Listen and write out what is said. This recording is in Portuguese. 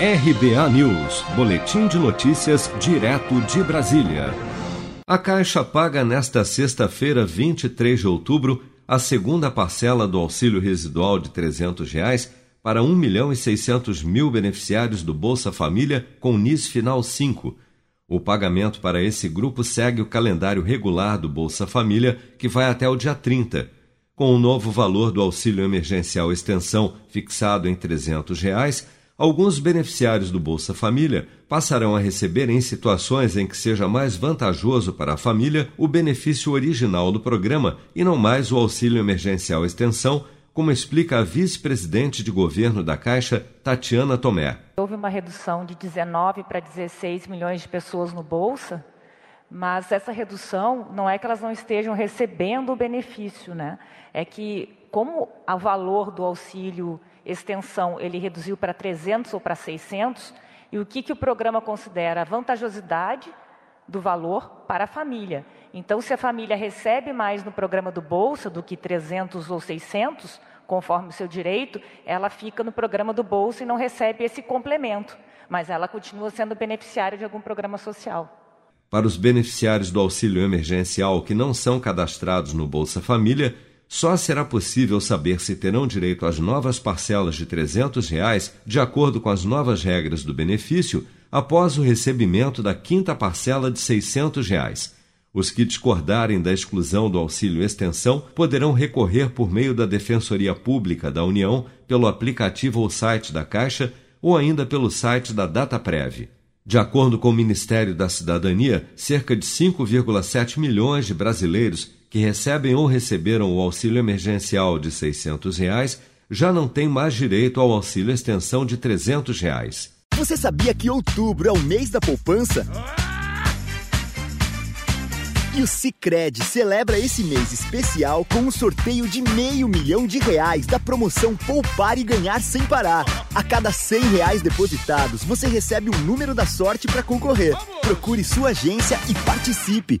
RBA News, Boletim de Notícias, direto de Brasília. A Caixa paga nesta sexta-feira, 23 de outubro, a segunda parcela do auxílio residual de 300 reais para 1 milhão e 600 mil beneficiários do Bolsa Família com NIS Final 5. O pagamento para esse grupo segue o calendário regular do Bolsa Família, que vai até o dia 30. Com o novo valor do auxílio emergencial extensão fixado em 300 reais, alguns beneficiários do Bolsa Família passarão a receber, em situações em que seja mais vantajoso para a família, o benefício original do programa e não mais o auxílio emergencial extensão, como explica a vice-presidente de governo da Caixa, Tatiana Tomé. Houve uma redução de 19 para 16 milhões de pessoas no Bolsa, mas essa redução não é que elas não estejam recebendo o benefício, né? É que como o valor do auxílio extensão ele reduziu para 300 ou para 600, e o que, que o programa considera a vantajosidade do valor para a família. Então, se a família recebe mais no programa do Bolsa do que 300 ou 600, conforme o seu direito, ela fica no programa do Bolsa e não recebe esse complemento, mas ela continua sendo beneficiária de algum programa social. Para os beneficiários do auxílio emergencial que não são cadastrados no Bolsa Família, só será possível saber se terão direito às novas parcelas de 300 reais, de acordo com as novas regras do benefício, após o recebimento da quinta parcela de 600 reais. Os que discordarem da exclusão do auxílio extensão poderão recorrer por meio da Defensoria Pública da União, pelo aplicativo ou site da Caixa ou ainda pelo site da DataPrev. De acordo com o Ministério da Cidadania, cerca de 5,7 milhões de brasileiros que recebem ou receberam o auxílio emergencial de 600 reais já não têm mais direito ao auxílio extensão de 300 reais. Você sabia que outubro é o mês da poupança? E o Cicred celebra esse mês especial com um sorteio de meio milhão de reais da promoção Poupar e Ganhar Sem Parar. A cada cem reais depositados, você recebe um número da sorte para concorrer. Procure sua agência e participe